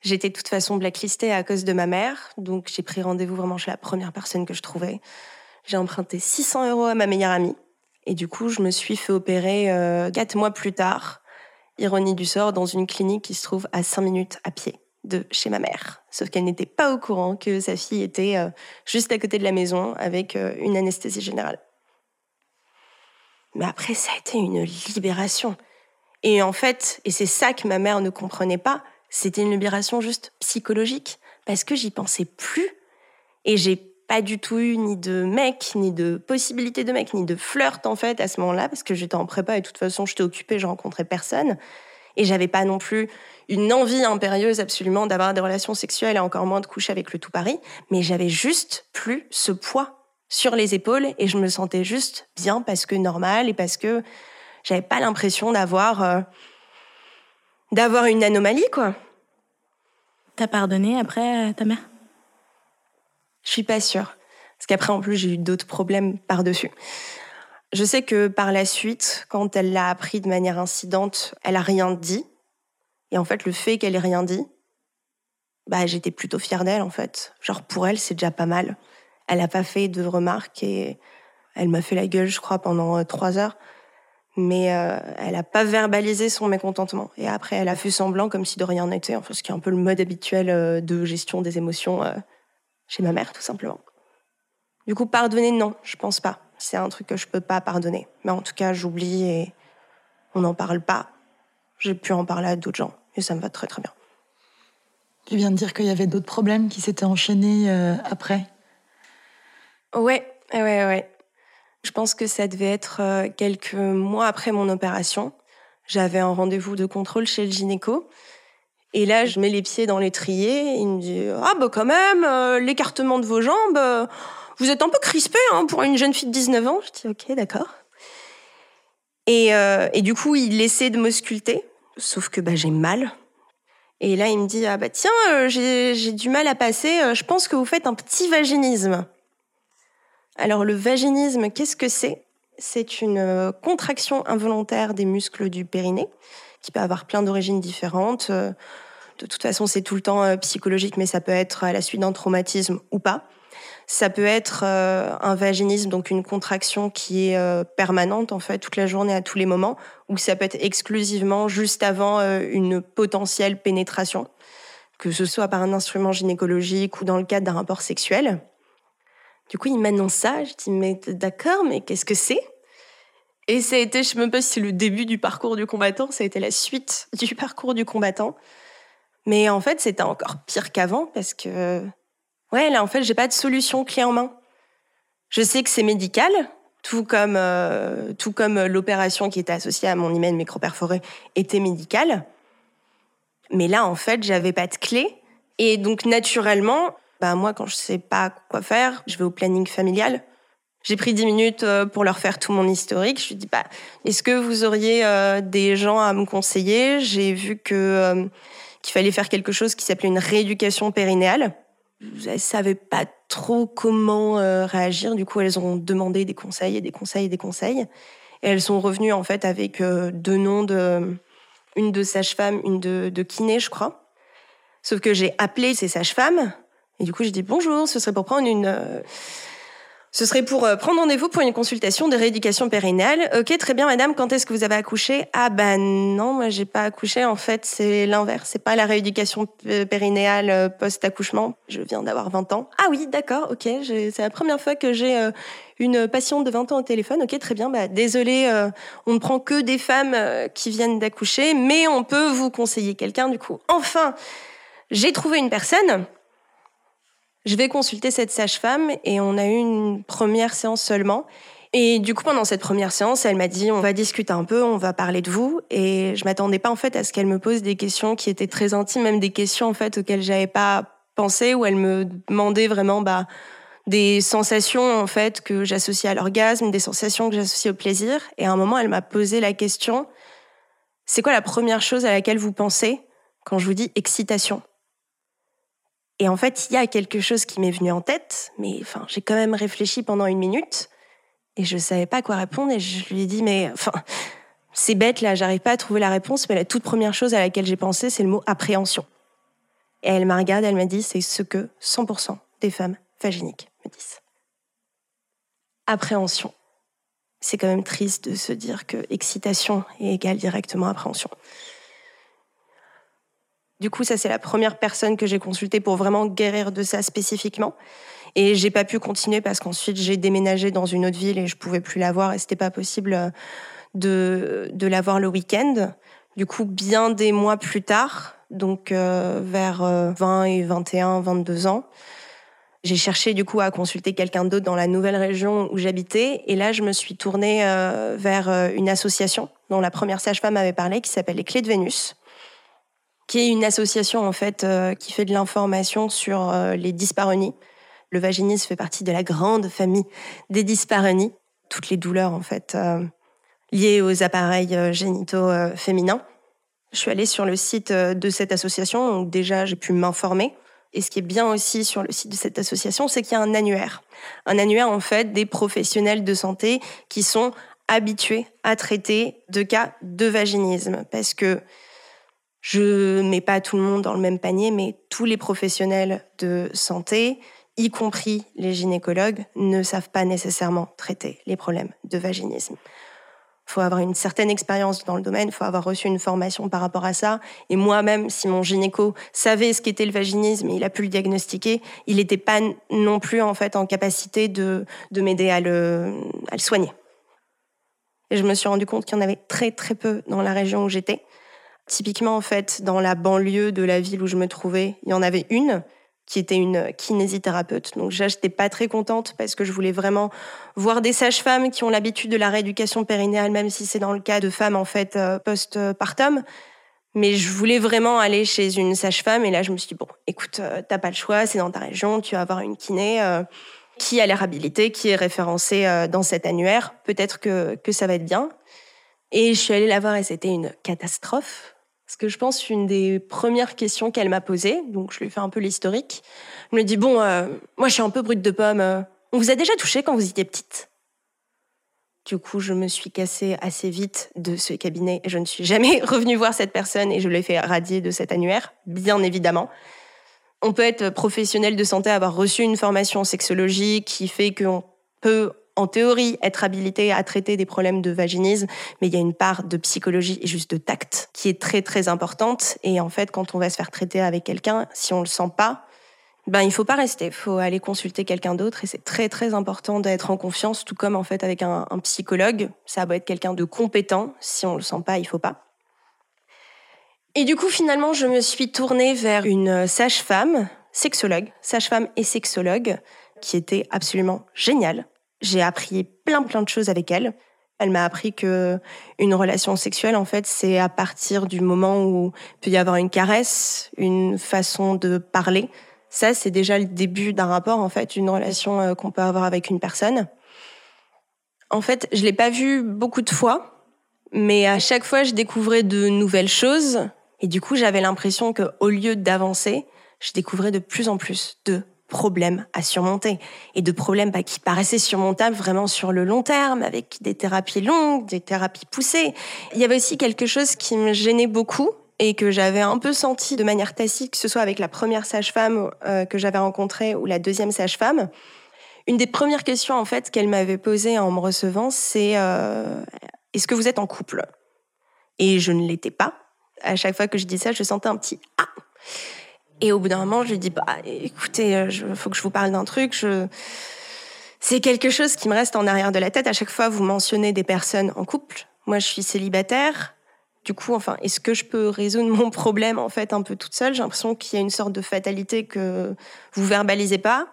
j'étais de toute façon blacklistée à cause de ma mère. Donc j'ai pris rendez-vous vraiment chez la première personne que je trouvais. J'ai emprunté 600 euros à ma meilleure amie et du coup, je me suis fait opérer euh, quatre mois plus tard, ironie du sort, dans une clinique qui se trouve à cinq minutes à pied de chez ma mère. Sauf qu'elle n'était pas au courant que sa fille était euh, juste à côté de la maison avec euh, une anesthésie générale. Mais après, ça a été une libération. Et en fait, et c'est ça que ma mère ne comprenait pas, c'était une libération juste psychologique, parce que j'y pensais plus. Et j'ai du tout eu ni de mec, ni de possibilité de mec, ni de flirt en fait à ce moment-là, parce que j'étais en prépa et de toute façon j'étais occupée, je rencontrais personne. Et j'avais pas non plus une envie impérieuse absolument d'avoir des relations sexuelles et encore moins de coucher avec le tout Paris, mais j'avais juste plus ce poids sur les épaules et je me sentais juste bien parce que normal et parce que j'avais pas l'impression d'avoir euh, d'avoir une anomalie quoi. T'as pardonné après ta mère? Je suis pas sûre. Parce qu'après, en plus, j'ai eu d'autres problèmes par-dessus. Je sais que par la suite, quand elle l'a appris de manière incidente, elle a rien dit. Et en fait, le fait qu'elle ait rien dit, bah, j'étais plutôt fière d'elle en fait. Genre pour elle, c'est déjà pas mal. Elle a pas fait de remarques et elle m'a fait la gueule, je crois, pendant euh, trois heures. Mais euh, elle a pas verbalisé son mécontentement. Et après, elle a fait semblant comme si de rien n'était. Enfin, ce qui est un peu le mode habituel euh, de gestion des émotions chez ma mère, tout simplement. Du coup, pardonner, non, je pense pas. C'est un truc que je peux pas pardonner. Mais en tout cas, j'oublie et on n'en parle pas. J'ai pu en parler à d'autres gens et ça me va très très bien. Tu viens de dire qu'il y avait d'autres problèmes qui s'étaient enchaînés euh, après. Ouais, ouais, ouais. Je pense que ça devait être euh, quelques mois après mon opération. J'avais un rendez-vous de contrôle chez le gynéco. Et là, je mets les pieds dans l'étrier. Il me dit Ah, bah quand même, euh, l'écartement de vos jambes, euh, vous êtes un peu crispé hein, pour une jeune fille de 19 ans. Je dis Ok, d'accord. Et, euh, et du coup, il essaie de me sculpter, sauf que bah, j'ai mal. Et là, il me dit Ah, bah tiens, j'ai du mal à passer, je pense que vous faites un petit vaginisme. Alors, le vaginisme, qu'est-ce que c'est? C'est une contraction involontaire des muscles du périnée, qui peut avoir plein d'origines différentes. De toute façon, c'est tout le temps euh, psychologique, mais ça peut être à la suite d'un traumatisme ou pas. Ça peut être euh, un vaginisme, donc une contraction qui est euh, permanente, en fait, toute la journée, à tous les moments, ou ça peut être exclusivement juste avant une potentielle pénétration, que ce soit par un instrument gynécologique ou dans le cadre d'un rapport sexuel. Du coup, il m'annonce ça. Je dis, mais d'accord, mais qu'est-ce que c'est? Et ça a été, je sais même pas si c'est le début du parcours du combattant, ça a été la suite du parcours du combattant. Mais en fait, c'était encore pire qu'avant parce que, ouais, là, en fait, j'ai pas de solution clé en main. Je sais que c'est médical, tout comme, euh, tout comme l'opération qui était associée à mon hymen microperforé était médicale. Mais là, en fait, j'avais pas de clé. Et donc, naturellement, bah, moi, quand je sais pas quoi faire, je vais au planning familial. J'ai pris 10 minutes euh, pour leur faire tout mon historique. Je lui dis, bah, est-ce que vous auriez euh, des gens à me conseiller? J'ai vu que qu'il fallait faire quelque chose qui s'appelait une rééducation périnéale. Elles savaient pas trop comment euh, réagir. Du coup, elles ont demandé des conseils et des conseils et des conseils. Et elles sont revenues en fait avec euh, deux noms de une de sage-femme, une de, kiné, je crois. Sauf que j'ai appelé ces sages-femmes et du coup j'ai dit bonjour, ce serait pour prendre une euh, ce serait pour euh, prendre rendez-vous pour une consultation de rééducation périnéale. Ok, très bien, madame. Quand est-ce que vous avez accouché? Ah bah non, moi j'ai pas accouché. En fait, c'est l'inverse. C'est pas la rééducation p- périnéale euh, post-accouchement. Je viens d'avoir 20 ans. Ah oui, d'accord. Ok, c'est la première fois que j'ai euh, une patiente de 20 ans au téléphone. Ok, très bien. Bah désolé, euh, on ne prend que des femmes euh, qui viennent d'accoucher, mais on peut vous conseiller quelqu'un. Du coup, enfin, j'ai trouvé une personne. Je vais consulter cette sage-femme et on a eu une première séance seulement. Et du coup, pendant cette première séance, elle m'a dit on va discuter un peu, on va parler de vous. Et je m'attendais pas en fait à ce qu'elle me pose des questions qui étaient très intimes, même des questions en fait auxquelles j'avais pas pensé, où elle me demandait vraiment bah des sensations en fait que j'associe à l'orgasme, des sensations que j'associe au plaisir. Et à un moment, elle m'a posé la question c'est quoi la première chose à laquelle vous pensez quand je vous dis excitation? Et en fait, il y a quelque chose qui m'est venu en tête, mais enfin, j'ai quand même réfléchi pendant une minute et je savais pas quoi répondre et je lui ai dit mais enfin, c'est bête là, j'arrive pas à trouver la réponse, mais la toute première chose à laquelle j'ai pensé, c'est le mot appréhension. Et elle m'a regardé, elle m'a dit c'est ce que 100% des femmes vaginiques me disent. Appréhension. C'est quand même triste de se dire que excitation est égale directement appréhension. Du coup, ça, c'est la première personne que j'ai consultée pour vraiment guérir de ça spécifiquement. Et j'ai pas pu continuer parce qu'ensuite, j'ai déménagé dans une autre ville et je pouvais plus la voir et c'était pas possible euh, de, de la voir le week-end. Du coup, bien des mois plus tard, donc euh, vers euh, 20 et 21, 22 ans, j'ai cherché du coup à consulter quelqu'un d'autre dans la nouvelle région où j'habitais. Et là, je me suis tournée euh, vers euh, une association dont la première sage-femme avait parlé, qui s'appelle les Clés de Vénus qui est une association en fait euh, qui fait de l'information sur euh, les dyspareunies. Le vaginisme fait partie de la grande famille des dyspareunies, toutes les douleurs en fait euh, liées aux appareils génitaux féminins. Je suis allée sur le site de cette association, donc déjà j'ai pu m'informer. Et ce qui est bien aussi sur le site de cette association, c'est qu'il y a un annuaire. Un annuaire en fait des professionnels de santé qui sont habitués à traiter de cas de vaginisme, parce que Je mets pas tout le monde dans le même panier, mais tous les professionnels de santé, y compris les gynécologues, ne savent pas nécessairement traiter les problèmes de vaginisme. Il faut avoir une certaine expérience dans le domaine, il faut avoir reçu une formation par rapport à ça. Et moi-même, si mon gynéco savait ce qu'était le vaginisme et il a pu le diagnostiquer, il n'était pas non plus en fait en capacité de, de m'aider à le, à le soigner. Et je me suis rendu compte qu'il y en avait très très peu dans la région où j'étais. Typiquement, en fait, dans la banlieue de la ville où je me trouvais, il y en avait une qui était une kinésithérapeute. Donc je n'étais pas très contente parce que je voulais vraiment voir des sages-femmes qui ont l'habitude de la rééducation périnéale, même si c'est dans le cas de femmes en fait euh, post-partum. Mais je voulais vraiment aller chez une sage-femme et là je me suis dit bon, écoute, euh, t'as pas le choix, c'est dans ta région, tu vas avoir une kiné euh, qui a l'air habilitée, qui est référencée dans cet annuaire. Peut-être que que ça va être bien. Et je suis allée la voir et c'était une catastrophe parce que je pense une des premières questions qu'elle m'a posées, donc je lui fais un peu l'historique. Elle me dit bon, euh, moi je suis un peu brute de pomme. Euh, on vous a déjà touché quand vous étiez petite Du coup, je me suis cassée assez vite de ce cabinet. Je ne suis jamais revenue voir cette personne et je l'ai fait radier de cet annuaire, bien évidemment. On peut être professionnel de santé, avoir reçu une formation en sexologie qui fait qu'on peut en théorie, être habilité à traiter des problèmes de vaginisme, mais il y a une part de psychologie et juste de tact qui est très très importante. Et en fait, quand on va se faire traiter avec quelqu'un, si on le sent pas, ben il faut pas rester, il faut aller consulter quelqu'un d'autre et c'est très très important d'être en confiance, tout comme en fait avec un, psychologue, ça doit être quelqu'un de compétent. Si on le sent pas, il faut pas. Et du coup, finalement, je me suis tournée vers une sage-femme, sexologue, sage-femme et sexologue, qui était absolument géniale j'ai appris plein plein de choses avec elle. Elle m'a appris que une relation sexuelle, en fait, c'est à partir du moment où il peut y avoir une caresse, une façon de parler. Ça, c'est déjà le début d'un rapport, en fait, une relation euh, qu'on peut avoir avec une personne. En fait, je l'ai pas vue beaucoup de fois, mais à chaque fois, je découvrais de nouvelles choses. Et du coup, j'avais l'impression que, au lieu d'avancer, je découvrais de plus en plus de problèmes à surmonter et de problèmes bah, qui paraissaient surmontables vraiment sur le long terme avec des thérapies longues, des thérapies poussées. Il y avait aussi quelque chose qui me gênait beaucoup et que j'avais un peu senti de manière tacite, que ce soit avec la première sage-femme euh, que j'avais rencontrée ou la deuxième sage-femme. Une des premières questions en fait qu'elle m'avait posées en me recevant, c'est euh, est-ce que vous êtes en couple? Et je ne l'étais pas. À chaque fois que je dis ça, je sentais un petit ah. Et au bout d'un moment, je lui dis, bah, écoutez, il euh, faut que je vous parle d'un truc. C'est quelque chose qui me reste en arrière de la tête. À chaque fois, vous mentionnez des personnes en couple. Moi, je suis célibataire. Du coup, enfin, est-ce que je peux résoudre mon problème en fait un peu toute seule? J'ai l'impression qu'il y a une sorte de fatalité que vous verbalisez pas.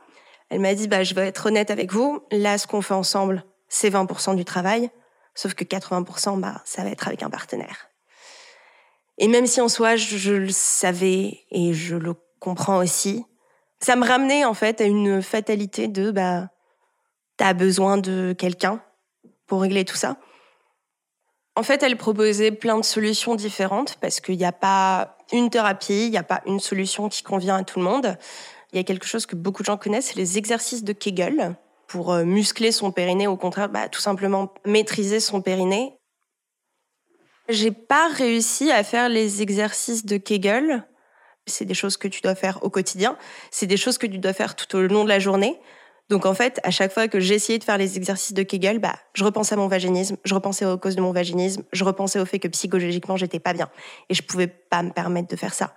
Elle m'a dit, bah, je vais être honnête avec vous. Là, ce qu'on fait ensemble, c'est 20% du travail. Sauf que 80%, bah, ça va être avec un partenaire. Et même si en soi, je, le savais et je le comprends aussi, ça me ramenait en fait à une fatalité de bah t'as besoin de quelqu'un pour régler tout ça. En fait, elle proposait plein de solutions différentes parce qu'il n'y a pas une thérapie, il n'y a pas une solution qui convient à tout le monde. Il y a quelque chose que beaucoup de gens connaissent, c'est les exercices de Kegel pour euh, muscler son périnée, au contraire, bah, tout simplement maîtriser son périnée. J'ai pas réussi à faire les exercices de Kegel. C'est des choses que tu dois faire au quotidien. C'est des choses que tu dois faire tout au long de la journée. Donc en fait, à chaque fois que j'essayais de faire les exercices de Kegel, bah, je repensais à mon vaginisme, je repensais aux causes de mon vaginisme, je repensais au fait que psychologiquement j'étais pas bien et je pouvais pas me permettre de faire ça.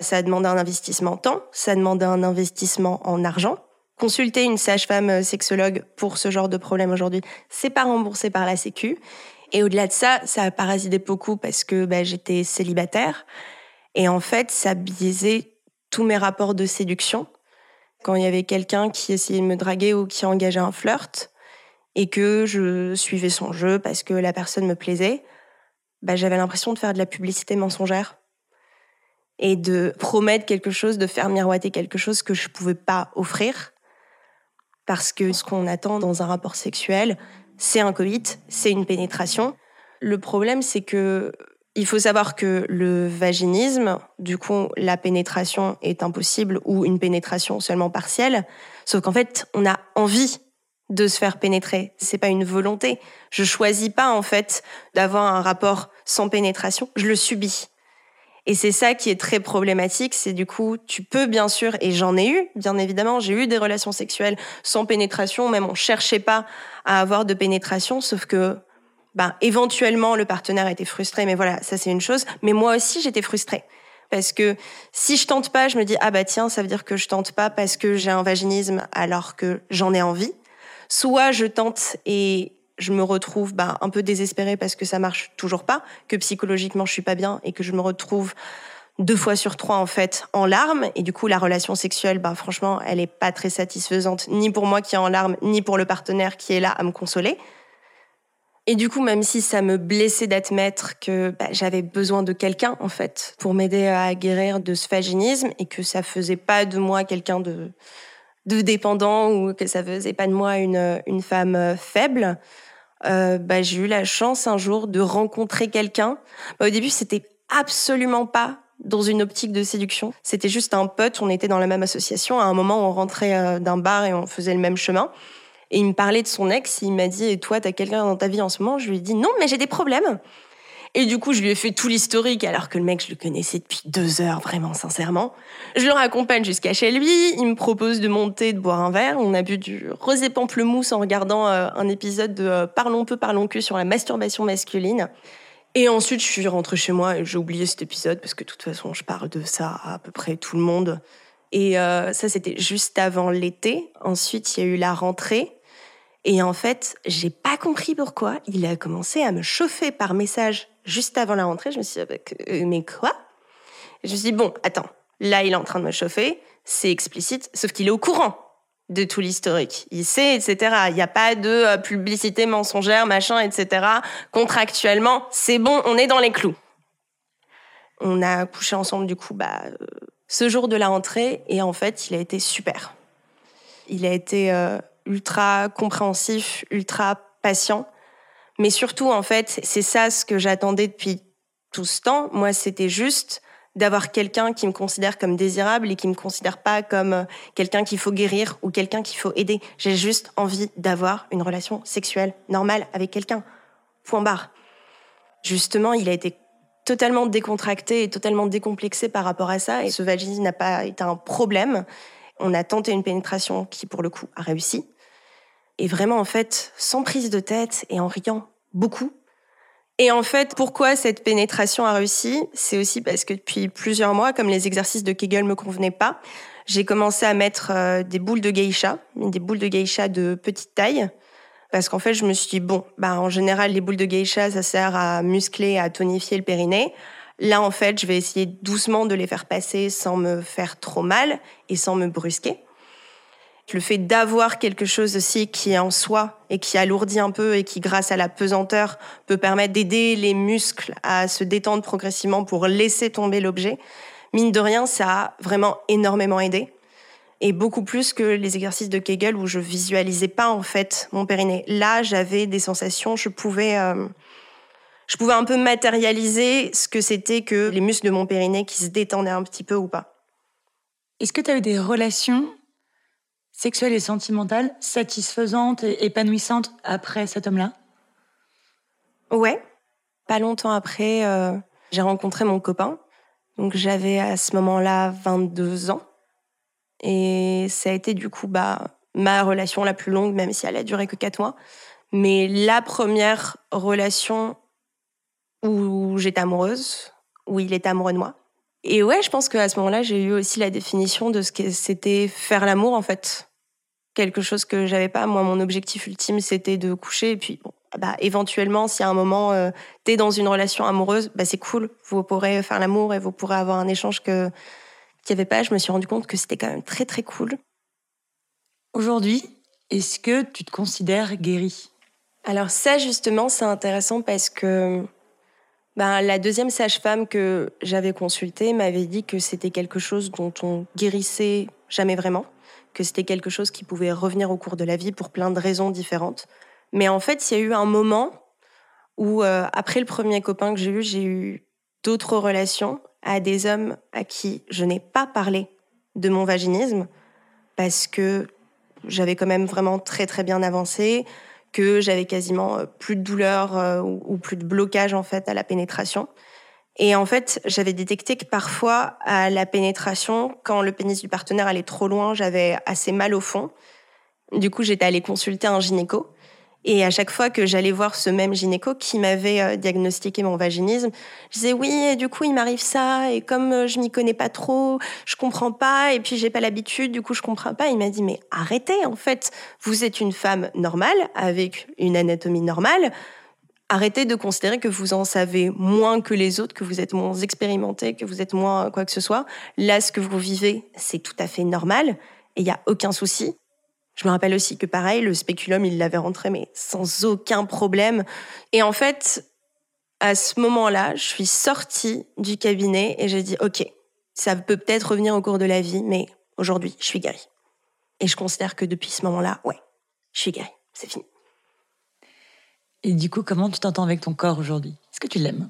Ça demandait un investissement en temps, ça demandait un investissement en argent. Consulter une sage-femme sexologue pour ce genre de problème aujourd'hui, c'est pas remboursé par la Sécu. Et au-delà de ça, ça a parasité beaucoup parce que bah, j'étais célibataire. Et en fait, ça biaisait tous mes rapports de séduction. Quand il y avait quelqu'un qui essayait de me draguer ou qui engageait un flirt, et que je suivais son jeu parce que la personne me plaisait, bah, j'avais l'impression de faire de la publicité mensongère et de promettre quelque chose, de faire miroiter quelque chose que je ne pouvais pas offrir. Parce que ce qu'on attend dans un rapport sexuel, c'est un coït, c'est une pénétration. Le problème, c'est que il faut savoir que le vaginisme, du coup, la pénétration est impossible ou une pénétration seulement partielle. Sauf qu'en fait, on a envie de se faire pénétrer. C'est pas une volonté. Je choisis pas, en fait, d'avoir un rapport sans pénétration. Je le subis. Et c'est ça qui est très problématique, c'est du coup, tu peux bien sûr, et j'en ai eu, bien évidemment, j'ai eu des relations sexuelles sans pénétration, même on cherchait pas à avoir de pénétration, sauf que, ben, éventuellement, le partenaire était frustré, mais voilà, ça c'est une chose. Mais moi aussi, j'étais frustrée. Parce que si je tente pas, je me dis, ah bah tiens, ça veut dire que je tente pas parce que j'ai un vaginisme alors que j'en ai envie. Soit je tente et je me retrouve bah, un peu désespérée parce que ça marche toujours pas, que psychologiquement je suis pas bien et que je me retrouve deux fois sur trois en fait en larmes. Et du coup la relation sexuelle bah franchement elle est pas très satisfaisante ni pour moi qui est en larmes ni pour le partenaire qui est là à me consoler. Et du coup même si ça me blessait d'admettre que bah, j'avais besoin de quelqu'un en fait pour m'aider à guérir de ce vaginisme et que ça faisait pas de moi quelqu'un de dépendant ou que ça faisait pas de moi une femme faible, euh, bah, j'ai eu la chance un jour de rencontrer quelqu'un. Bah, au début, c'était absolument pas dans une optique de séduction. C'était juste un pote, on était dans la même association. À un moment, on rentrait euh, d'un bar et on faisait le même chemin. Et il me parlait de son ex, il m'a dit, et toi, t'as quelqu'un dans ta vie en ce moment? Je lui ai dit, non, mais j'ai des problèmes. Et du coup, je lui ai fait tout l'historique, alors que le mec, je le connaissais depuis deux heures, vraiment, sincèrement. Je le raccompagne jusqu'à chez lui, il me propose de monter, de boire un verre. On a bu du rosé pamplemousse en regardant euh, un épisode de euh, Parlons peu, parlons que sur la masturbation masculine. Et ensuite, je suis rentrée chez moi et j'ai oublié cet épisode parce que de toute façon, je parle de ça à, peu près tout le monde. Et euh, ça, c'était juste avant l'été. Ensuite, il y a eu la rentrée. Et en fait, j'ai pas compris pourquoi. Il a commencé à me chauffer par message juste avant la rentrée. Je me suis dit, euh, mais quoi? Je me suis dit, bon, attends, là, il est en train de me chauffer, c'est explicite, sauf qu'il est au courant de tout l'historique. Il sait, etc. Il n'y a pas de euh, publicité mensongère, machin, etc. Contractuellement, c'est bon, on est dans les clous. On a couché ensemble, du coup, bah, euh, ce jour de la rentrée, et en fait, il a été super. Il a été ultra compréhensif, ultra patient. Mais surtout, en fait, c'est ça ce que j'attendais depuis tout ce temps. Moi, c'était juste d'avoir quelqu'un qui me considère comme désirable et qui me considère pas comme euh, quelqu'un qu'il faut guérir ou quelqu'un qu'il faut aider. J'ai juste envie d'avoir une relation sexuelle normale avec quelqu'un. Point barre. Justement, il a été totalement décontracté et totalement décomplexé par rapport à ça et ce vaginisme n'a pas été un problème. On a tenté une pénétration qui, pour le coup, a réussi. Et vraiment, en fait, sans prise de tête et en riant beaucoup. Et en fait, pourquoi cette pénétration a réussi C'est aussi parce que depuis plusieurs mois, comme les exercices de Kegel me convenaient pas, j'ai commencé à mettre euh, des boules de geisha, des boules de geisha de petite taille. Parce qu'en fait, je me suis dit, bon, bah, en général, les boules de geisha, ça sert à muscler, à tonifier le périnée. Là, en fait, je vais essayer doucement de les faire passer sans me faire trop mal et sans me brusquer. Le fait d'avoir quelque chose aussi qui est en soi et qui alourdit un peu et qui, grâce à la pesanteur, peut permettre d'aider les muscles à se détendre progressivement pour laisser tomber l'objet. Mine de rien, ça a vraiment énormément aidé. Et beaucoup plus que les exercices de Kegel où je visualisais pas, en fait, mon périnée. Là, j'avais des sensations, je pouvais, euh, je pouvais un peu matérialiser ce que c'était que les muscles de mon périnée qui se détendaient un petit peu ou pas. Est-ce que tu as eu des relations sexuelle et sentimentale satisfaisante et épanouissante après cet homme-là? Ouais. Pas longtemps après, euh, j'ai rencontré mon copain. Donc j'avais à ce moment-là 22 ans. Et ça a été du coup bah, ma relation la plus longue, même si elle a duré que 4 mois. Mais la première relation où j'étais amoureuse, où il était amoureux de moi. Et ouais, je pense qu'à ce moment-là, j'ai eu aussi la définition de ce que c'était faire l'amour, en fait quelque chose que j'avais pas. Moi, mon objectif ultime, c'était de coucher. Et puis, bon, bah, éventuellement, si à un moment, euh, tu es dans une relation amoureuse, bah, c'est cool. Vous pourrez faire l'amour et vous pourrez avoir un échange que qu'il n'y avait pas. Je me suis rendu compte que c'était quand même très, très cool. Aujourd'hui, est-ce que tu te considères guérie? Alors ça, justement, c'est intéressant parce que ben, la deuxième sage-femme que j'avais consultée m'avait dit que c'était quelque chose dont on guérissait jamais vraiment que c'était quelque chose qui pouvait revenir au cours de la vie pour plein de raisons différentes. Mais en fait, il y a eu un moment où, euh, après le premier copain que j'ai eu, j'ai eu d'autres relations à des hommes à qui je n'ai pas parlé de mon vaginisme parce que j'avais quand même vraiment très très bien avancé, que j'avais quasiment euh, plus de douleur euh, ou plus de blocage en fait à la pénétration. Et en fait, j'avais détecté que parfois, à la pénétration, quand le pénis du partenaire allait trop loin, j'avais assez mal au fond. Du coup, j'étais allée consulter un gynéco. Et à chaque fois que j'allais voir ce même gynéco qui m'avait euh, diagnostiqué mon vaginisme, je disais oui, et du coup il m'arrive ça, et comme euh, je m'y connais pas trop, je comprends pas, et puis j'ai pas l'habitude, du coup je comprends pas. Il m'a dit mais arrêtez en fait, vous êtes une femme normale avec une anatomie normale. Arrêtez de considérer que vous en savez moins que les autres, que vous êtes moins expérimenté, que vous êtes moins quoi que ce soit. Là, ce que vous vivez, c'est tout à fait normal et il y a aucun souci. Je me rappelle aussi que pareil, le spéculum, il l'avait rentré, mais sans aucun problème. Et en fait, à ce moment-là, je suis sortie du cabinet et j'ai dit, OK, ça peut peut-être revenir au cours de la vie, mais aujourd'hui, je suis guérie. Et je considère que depuis ce moment-là, ouais, je suis guérie. C'est fini. Et du coup, comment tu t'entends avec ton corps aujourd'hui? Est-ce que tu l'aimes?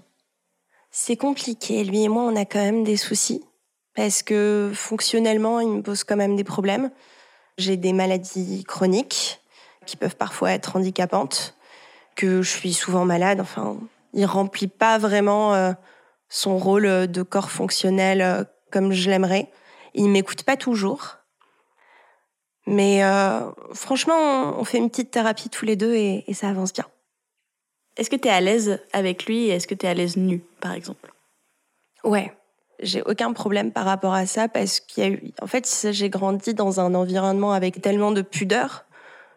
C'est compliqué. Lui et moi, on a quand même des soucis. Parce que fonctionnellement, il me pose quand même des problèmes. J'ai des maladies chroniques qui peuvent parfois être handicapantes, que je suis souvent malade. Enfin, il remplit pas vraiment euh, son rôle de corps fonctionnel euh, comme je l'aimerais. Il m'écoute pas toujours. Mais euh, franchement, on fait une petite thérapie tous les deux et, et ça avance bien. Est-ce que tu es à l'aise avec lui et est-ce que tu es à l'aise nu, par exemple? Ouais, j'ai aucun problème par rapport à ça parce qu'il y a eu, en fait, j'ai grandi dans un environnement avec tellement de pudeur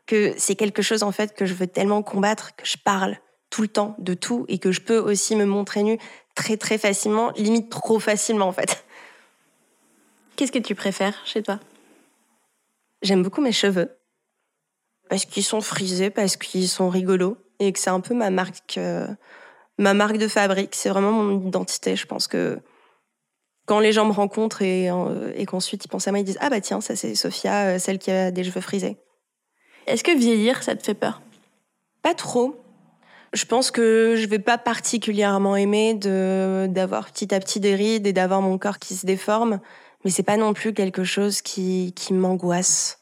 que c'est quelque chose en fait que je veux tellement combattre que je parle tout le temps de tout et que je peux aussi me montrer nue très très facilement, limite trop facilement en fait. Qu'est-ce que tu préfères chez toi? J'aime beaucoup mes cheveux parce qu'ils sont frisés, parce qu'ils sont rigolos et que c'est un peu ma marque, euh, ma marque de fabrique. C'est vraiment mon identité. Je pense que quand les gens me rencontrent et, euh, et qu'ensuite ils pensent à moi, ils disent Ah bah tiens, ça c'est Sophia, euh, celle qui a des cheveux frisés. Est-ce que vieillir, ça te fait peur? Pas trop. Je pense que je vais pas particulièrement aimer de d'avoir petit à petit des rides et d'avoir mon corps qui se déforme, mais c'est pas non plus quelque chose qui, qui m'angoisse.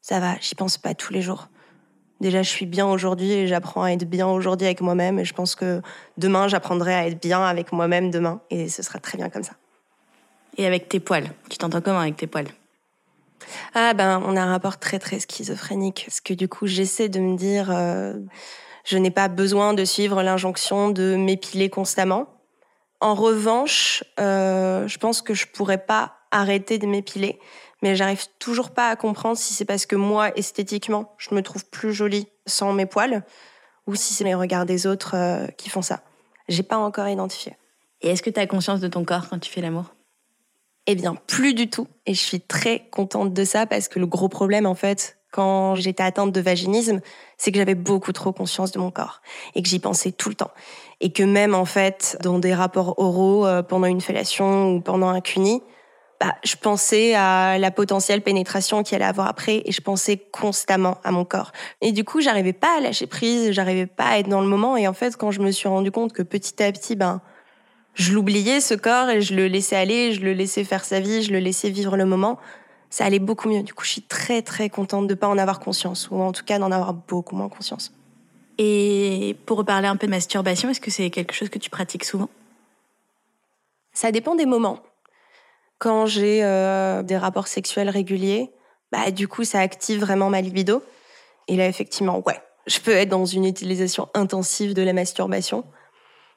Ça va, j'y pense pas tous les jours. Déjà, je suis bien aujourd'hui et j'apprends à être bien aujourd'hui avec moi-même et je pense que demain, j'apprendrai à être bien avec moi-même demain et ce sera très bien comme ça. Et avec tes poils Tu t'entends comment avec tes poils? Ah ben, on a un rapport très très schizophrénique. Parce que du coup, j'essaie de me dire, euh, je n'ai pas besoin de suivre l'injonction de m'épiler constamment. En revanche, euh, je pense que je pourrais pas arrêter de m'épiler, mais j'arrive toujours pas à comprendre si c'est parce que moi, esthétiquement, je me trouve plus jolie sans mes poils, ou si c'est les regards des autres euh, qui font ça. J'ai pas encore identifié. Et est-ce que tu as conscience de ton corps quand tu fais l'amour? Eh bien, plus du tout. Et je suis très contente de ça parce que le gros problème, en fait, quand j'étais atteinte de vaginisme, c'est que j'avais beaucoup trop conscience de mon corps et que j'y pensais tout le temps. Et que même, en fait, dans des rapports oraux, euh, pendant une fellation ou pendant un cuni, bah, je pensais à la potentielle pénétration qu'il allait avoir après et je pensais constamment à mon corps. Et du coup, j'arrivais pas à lâcher prise, j'arrivais pas à être dans le moment. Et en fait, quand je me suis rendu compte que petit à petit, ben, je l'oubliais ce corps et je le laissais aller, je le laissais faire sa vie, je le laissais vivre le moment, ça allait beaucoup mieux. Du coup, je suis très très contente de pas en avoir conscience ou en tout cas d'en avoir beaucoup moins conscience. Et pour reparler un peu de masturbation, est-ce que c'est quelque chose que tu pratiques souvent? Ça dépend des moments. Quand j'ai euh, des rapports sexuels réguliers, bah du coup ça active vraiment ma libido. Et là effectivement, ouais, je peux être dans une utilisation intensive de la masturbation.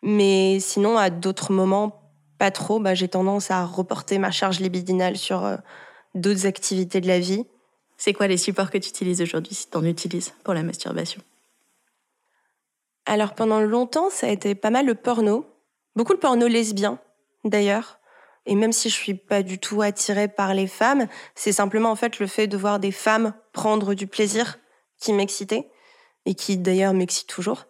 Mais sinon, à d'autres moments, pas trop. Bah, j'ai tendance à reporter ma charge libidinale sur euh, d'autres activités de la vie. C'est quoi les supports que tu utilises aujourd'hui, si tu en utilises pour la masturbation? Alors pendant longtemps, ça a été pas mal le porno. Beaucoup le porno lesbien, d'ailleurs. Et même si je suis pas du tout attirée par les femmes, c'est simplement en fait le fait de voir des femmes prendre du plaisir qui m'excitait et qui d'ailleurs m'excite toujours.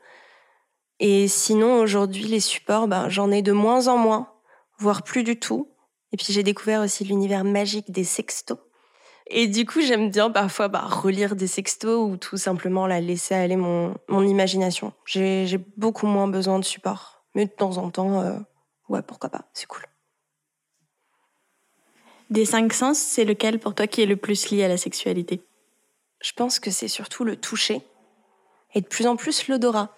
Et sinon aujourd'hui les supports, ben, j'en ai de moins en moins, voire plus du tout. Et puis j'ai découvert aussi l'univers magique des sextos. Et du coup j'aime bien parfois bah, relire des sextos ou tout simplement la laisser aller mon, mon imagination. J'ai j'ai beaucoup moins besoin de support. Mais de temps en temps, euh, ouais pourquoi pas, c'est cool. Des cinq sens, c'est lequel pour toi qui est le plus lié à la sexualité? Je pense que c'est surtout le toucher et de plus en plus l'odorat.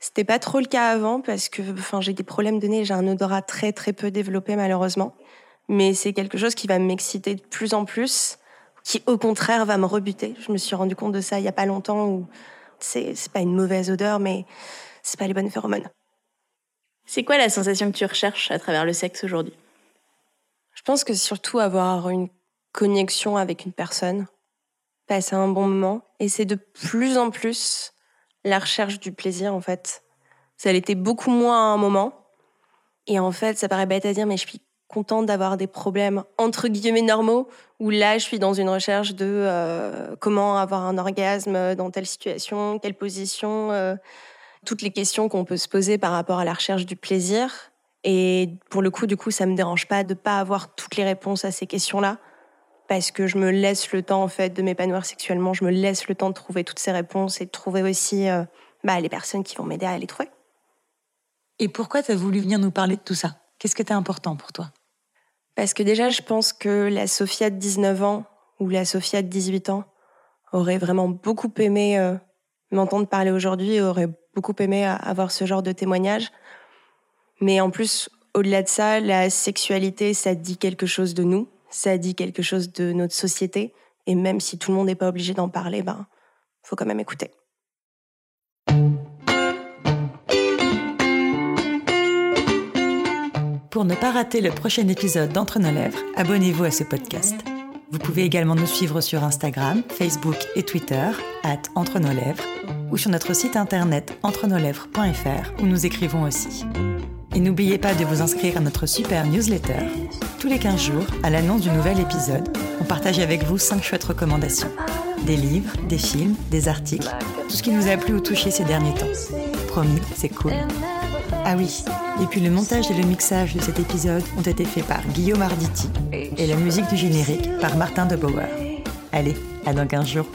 C'était pas trop le cas avant parce que enfin, j'ai des problèmes de nez, j'ai un odorat très très peu développé malheureusement. Mais c'est quelque chose qui va m'exciter de plus en plus, qui au contraire va me rebuter. Je me suis rendu compte de ça il y a pas longtemps où c'est pas une mauvaise odeur, mais c'est pas les bonnes phéromones. C'est quoi la sensation que tu recherches à travers le sexe aujourd'hui? Je pense que surtout avoir une connexion avec une personne, passer un bon moment, et c'est de plus en plus la recherche du plaisir en fait. Ça l'était beaucoup moins à un moment, et en fait ça paraît bête à dire, mais je suis contente d'avoir des problèmes entre guillemets normaux où là je suis dans une recherche de euh, comment avoir un orgasme dans telle situation, quelle position, euh, toutes les questions qu'on peut se poser par rapport à la recherche du plaisir. Et pour le coup, du coup, ça me dérange pas de pas avoir toutes les réponses à ces questions-là parce que je me laisse le temps en fait de m'épanouir sexuellement, je me laisse le temps de trouver toutes ces réponses et de trouver aussi euh, bah, les personnes qui vont m'aider à les trouver. Et pourquoi tu as voulu venir nous parler de tout ça? Qu'est-ce qui était important pour toi? Parce que déjà, je pense que la Sophia de 19 ans ou la Sophia de 18 ans aurait vraiment beaucoup aimé euh, m'entendre parler aujourd'hui et aurait beaucoup aimé avoir ce genre de témoignage. Mais en plus, au-delà de ça, la sexualité, ça dit quelque chose de nous, ça dit quelque chose de notre société. Et même si tout le monde n'est pas obligé d'en parler, ben, faut quand même écouter. Pour ne pas rater le prochain épisode d'Entre nos lèvres, abonnez-vous à ce podcast. Vous pouvez également nous suivre sur Instagram, Facebook et Twitter, at Entre nos lèvres, ou sur notre site internet entrenoslèvres.fr où nous écrivons aussi. Et n'oubliez pas de vous inscrire à notre super newsletter. Tous les 15 jours, à l'annonce du nouvel épisode, on partage avec vous 5 chouettes recommandations. Des livres, des films, des articles, tout ce qui nous a plu ou touché ces derniers temps. Promis, c'est cool. Ah oui, et puis le montage et le mixage de cet épisode ont été faits par Guillaume Arditi et la musique du générique par Martin de Bauer. Allez, à dans 15 jours.